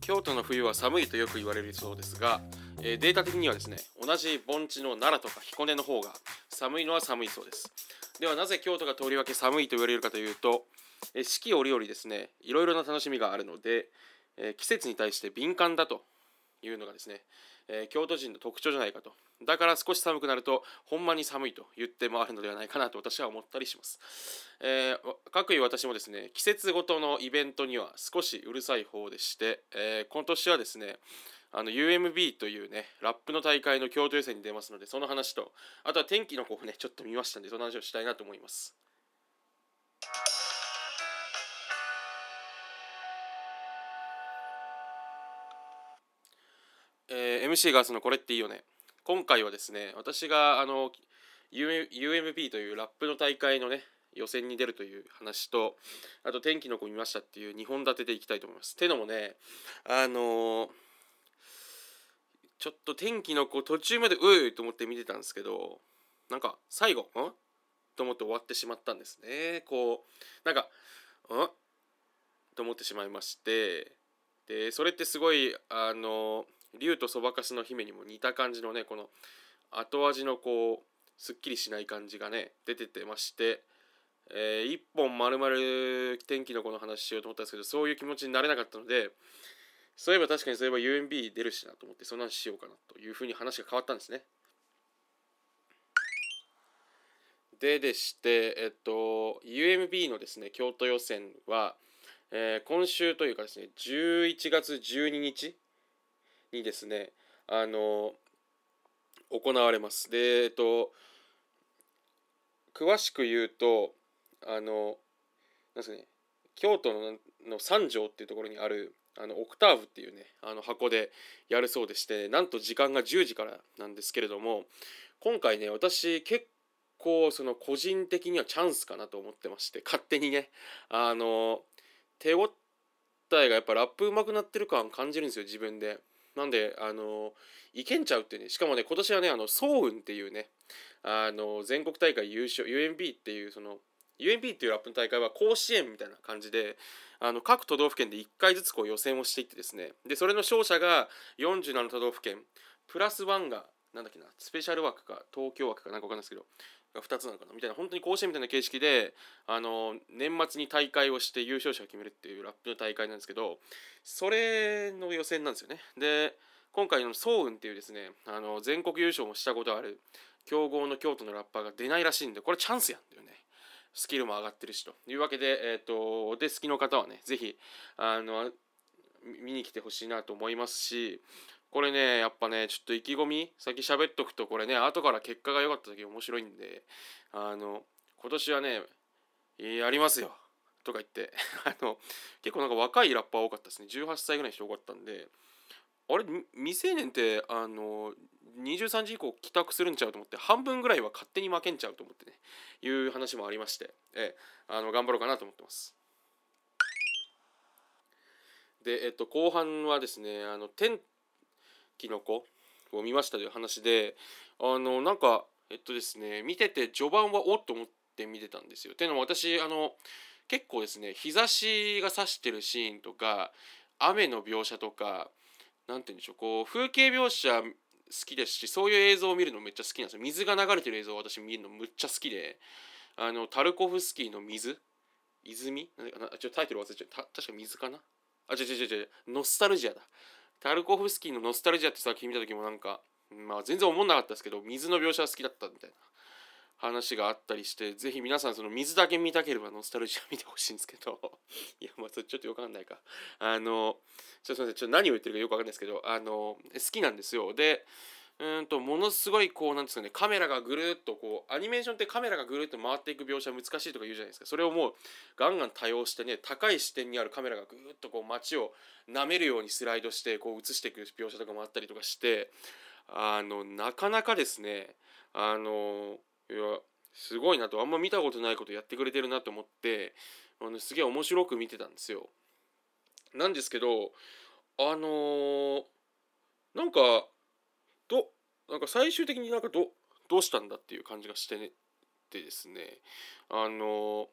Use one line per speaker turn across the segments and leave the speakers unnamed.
京都の冬は寒いとよく言われるそうですが、えーデータ的にはですね同じ盆地の奈良とか彦根の方が寒いのは寒いそうです。ではなぜ京都がとりわけ寒いと言われるかというと、えー四季折々ですねいろいろな楽しみがあるので、えー季節に対して敏感だというのがですね、え京都人の特徴じゃないかと。だから少し寒くなるとほんまに寒いと言って回るのではないかなと私は思ったりします、えー各位私もですね季節ごとのイベントには少しうるさい方でして、えー今年はですねあの UMB というねラップの大会の京都予選に出ますのでその話とあとは天気の子をねちょっと見ましたんでその話をしたいなと思います。MC ガースのこれっていいよね。今回はですね私があの U- UMB というラップの大会のね予選に出るという話とあと天気の子見ましたっていう2本立てでいきたいと思います。てのもねあのーちょっと天気の子途中までうーいと思って見てたんですけどなんか最後ん？と思って終わってしまったんですね。こうなんかん？と思ってしまいましてでそれってすごいあの竜とそばかすの姫にも似た感じのねこの後味のこうすっきりしない感じがね出ててまして、えー一本まるまる天気の子の話しようと思ったんですけどそういう気持ちになれなかったのでそういえば確かにそういえば UMB 出るしなと思ってそんな話しようかなというふうに話が変わったんですね。ででして、えっと、UMB のですね京都予選は、えー今週というかですね11月12日にですねあの行われます。でえっと詳しく言うとあのなんですかね京都のの三条っていうところにあるあのオクターブっていうねあの箱でやるそうでしてなんと時間が10時からなんですけれども今回ね私結構その個人的にはチャンスかなと思ってまして勝手にねあの手応えがやっぱラップ上手くなってる感感じるんですよ自分で。なんであのいけんちゃうってねしかもね今年はねあの総運っていうねあの全国大会優勝 UMB っていうその UMB っていうラップの大会は甲子園みたいな感じであの各都道府県で1回ずつこう予選をしていってですねでそれの勝者が47都道府県プラスワンがなんだっけなスペシャル枠か東京枠かなんか分かんないですけどが2つなのかな？みたいな本当に甲子園みたいな形式であの年末に大会をして優勝者を決めるっていうラップの大会なんですけどそれの予選なんですよね。で今回の総運っていうですねあの全国優勝もしたことある強豪の京都のラッパーが出ないらしいんでこれチャンスやんだよねスキルも上がってるしと。いうわけで、えー、とお手すきの方はねぜひあの見に来てほしいなと思いますしこれねやっぱねちょっと意気込み先喋っとくとこれね後から結果が良かった時面白いんであの今年はねやりますよとか言って あの結構なんか若いラッパー多かったですね18歳ぐらいの人多かったんであれ未成年ってあの23時以降帰宅するんちゃうと思って半分ぐらいは勝手に負けんちゃうと思ってねいう話もありまして、ええ、あの頑張ろうかなと思ってます。で、えっと、後半はですねあの天気の子を見ましたという話であのなんかえっとですね見てて序盤はおっと思って見てたんですよ。っていうのも私あの結構ですね日差しが差してるシーンとか雨の描写とかなんて言うんでしょうこう風景描写好きですしそういう映像を見るのめっちゃ好きなんですよ。水が流れてる映像を私見るのむっちゃ好きであのタルコフスキーの水？泉？なんかなちょっとタイトル忘れちゃった。確か水かな？あ違う違う違う。ノスタルジアだ。タルコフスキーのノスタルジアって作品見た時もなんかまあ全然思んなかったですけど水の描写は好きだったみたいな話があったりしてぜひ皆さんその水だけ見たければノスタルジア見てほしいんですけど。いやまあそれちょっとよくわかんないか。あのちょっとすいませんちょっと何を言ってるかよくわかんないですけどあの好きなんですよ。でうんとものすごいこうなんですかねカメラがぐるっとこうアニメーションってカメラがぐるっと回っていく描写難しいとか言うじゃないですかそれをもうガンガン多用してね高い視点にあるカメラがぐっとこう街を舐めるようにスライドしてこう映していく描写とかもあったりとかしてあのなかなかですねあのいやすごいなとあんま見たことないことやってくれてるなと思ってあのすげえ面白く見てたんですよ。なんですけどあのーなんかなんか最終的になんかどどうしたんだっていう感じがしてねってですねあの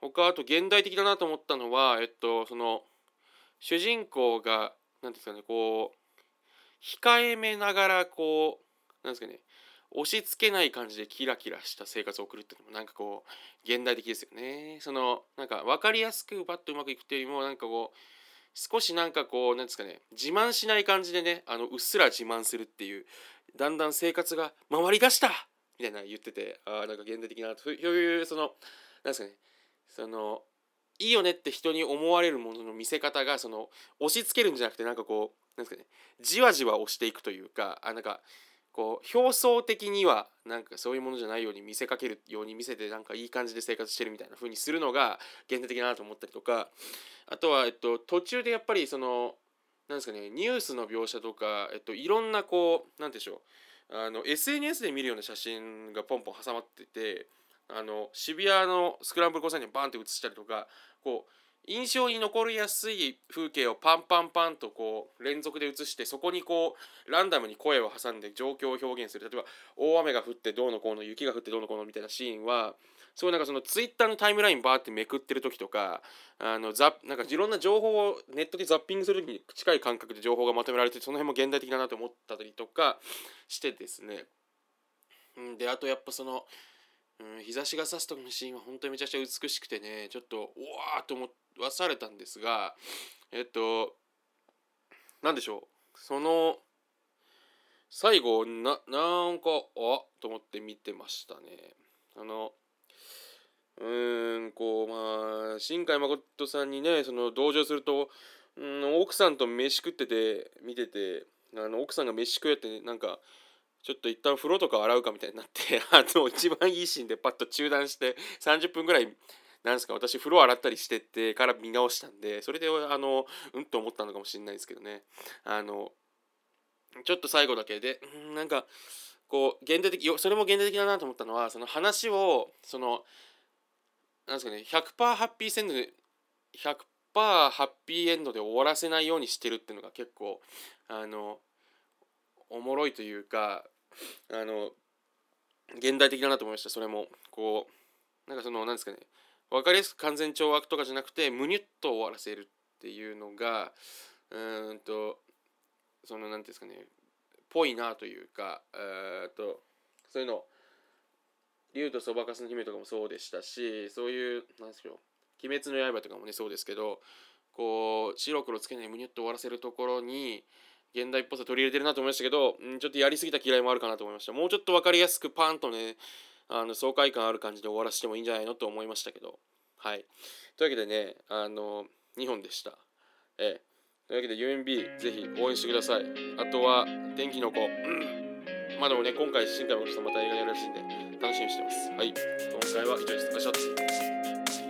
他あと現代的だなと思ったのはえっとその主人公が何ですかねこう控えめながらこうなんですかね押し付けない感じでキラキラした生活を送るっていうのもなんかこう現代的ですよね。そのなんか分かりやすくバッとうまくいくっていうよりもなんかこう少しなんかこうなんですかね自慢しない感じでねあのうっすら自慢するっていうだんだん生活が回りだしたみたいな言っててああなんか現代的なそういうそのなんですかねそのいいよねって人に思われるものの見せ方がその押し付けるんじゃなくてなんかこうなんですかねじわじわ押していくというかあなんかこう表層的にはなんかそういうものじゃないように見せかけるように見せてなんかいい感じで生活してるみたいな風にするのが現代的だなと思ったりとかあとは、えっと、途中でやっぱりそのなんですかねニュースの描写とか、えっと、いろんなこうなんでしょうあの SNS で見るような写真がポンポン挟まっててあの渋谷のスクランブル交差点にバンって写したりとかこう印象に残りやすい風景をパンパンパンとこう連続で映してそこにこうランダムに声を挟んで状況を表現する。例えば大雨が降ってどうのこうの雪が降ってどうのこうのみたいなシーンはそういうなんかそのツイッターのタイムラインバーってめくってる時とかあのザなんかいろんな情報をネットでザッピングする時に近い感覚で情報がまとめられてその辺も現代的だなと思ったりとかしてですね。であとやっぱそのうん、日差しが差す時のシーンは本当にめちゃくちゃ美しくてねちょっとうわーと思わされたんですがえっと何でしょう？その最後ななんかあと思って見てましたね。あのうーんこうまあ新海誠さんにねその同情すると、うん、奥さんと飯食ってて見ててあの奥さんが飯食えって、なんかちょっと一旦風呂とか洗うかみたいになって あの一番いいシーンでパッと中断して30分ぐらいなんですか私風呂洗ったりしてってから見直したんでそれであのうんと思ったのかもしれないですけどね。あのちょっと最後だけでんなんかこう現代的それも現代的だなと思ったのはその話をそのなんですかね100%ハッピーセンドで100%ハッピーエンドで終わらせないようにしてるっていうのが結構あのおもろいというかあの現代的だなと思いましたそれも。こうなんかそのなんですかね。分かりやすく完全懲悪とかじゃなくてむにゅっと終わらせるっていうのがうんとその何ていうんですかね。ぽいなというかえっとそういうの。竜とそばかすの姫とかもそうでしたしそういうなんですけど鬼滅の刃とかもねそうですけどこう白黒つけないむにゅっと終わらせるところに現代っぽさ取り入れてるなと思いましたけど、うん、ちょっとやりすぎた嫌いもあるかなと思いました。もうちょっと分かりやすくパンとねあの爽快感ある感じで終わらせてもいいんじゃないのと思いましたけど。はい。というわけでねあの2本でした。ええ。というわけで UMB ぜひ応援してください。あとは天気の子、うん、まあでもね今回新海誠さんまた映画やるらしいんで楽しみにしてます。はい。今回は以上です。ありがとうございました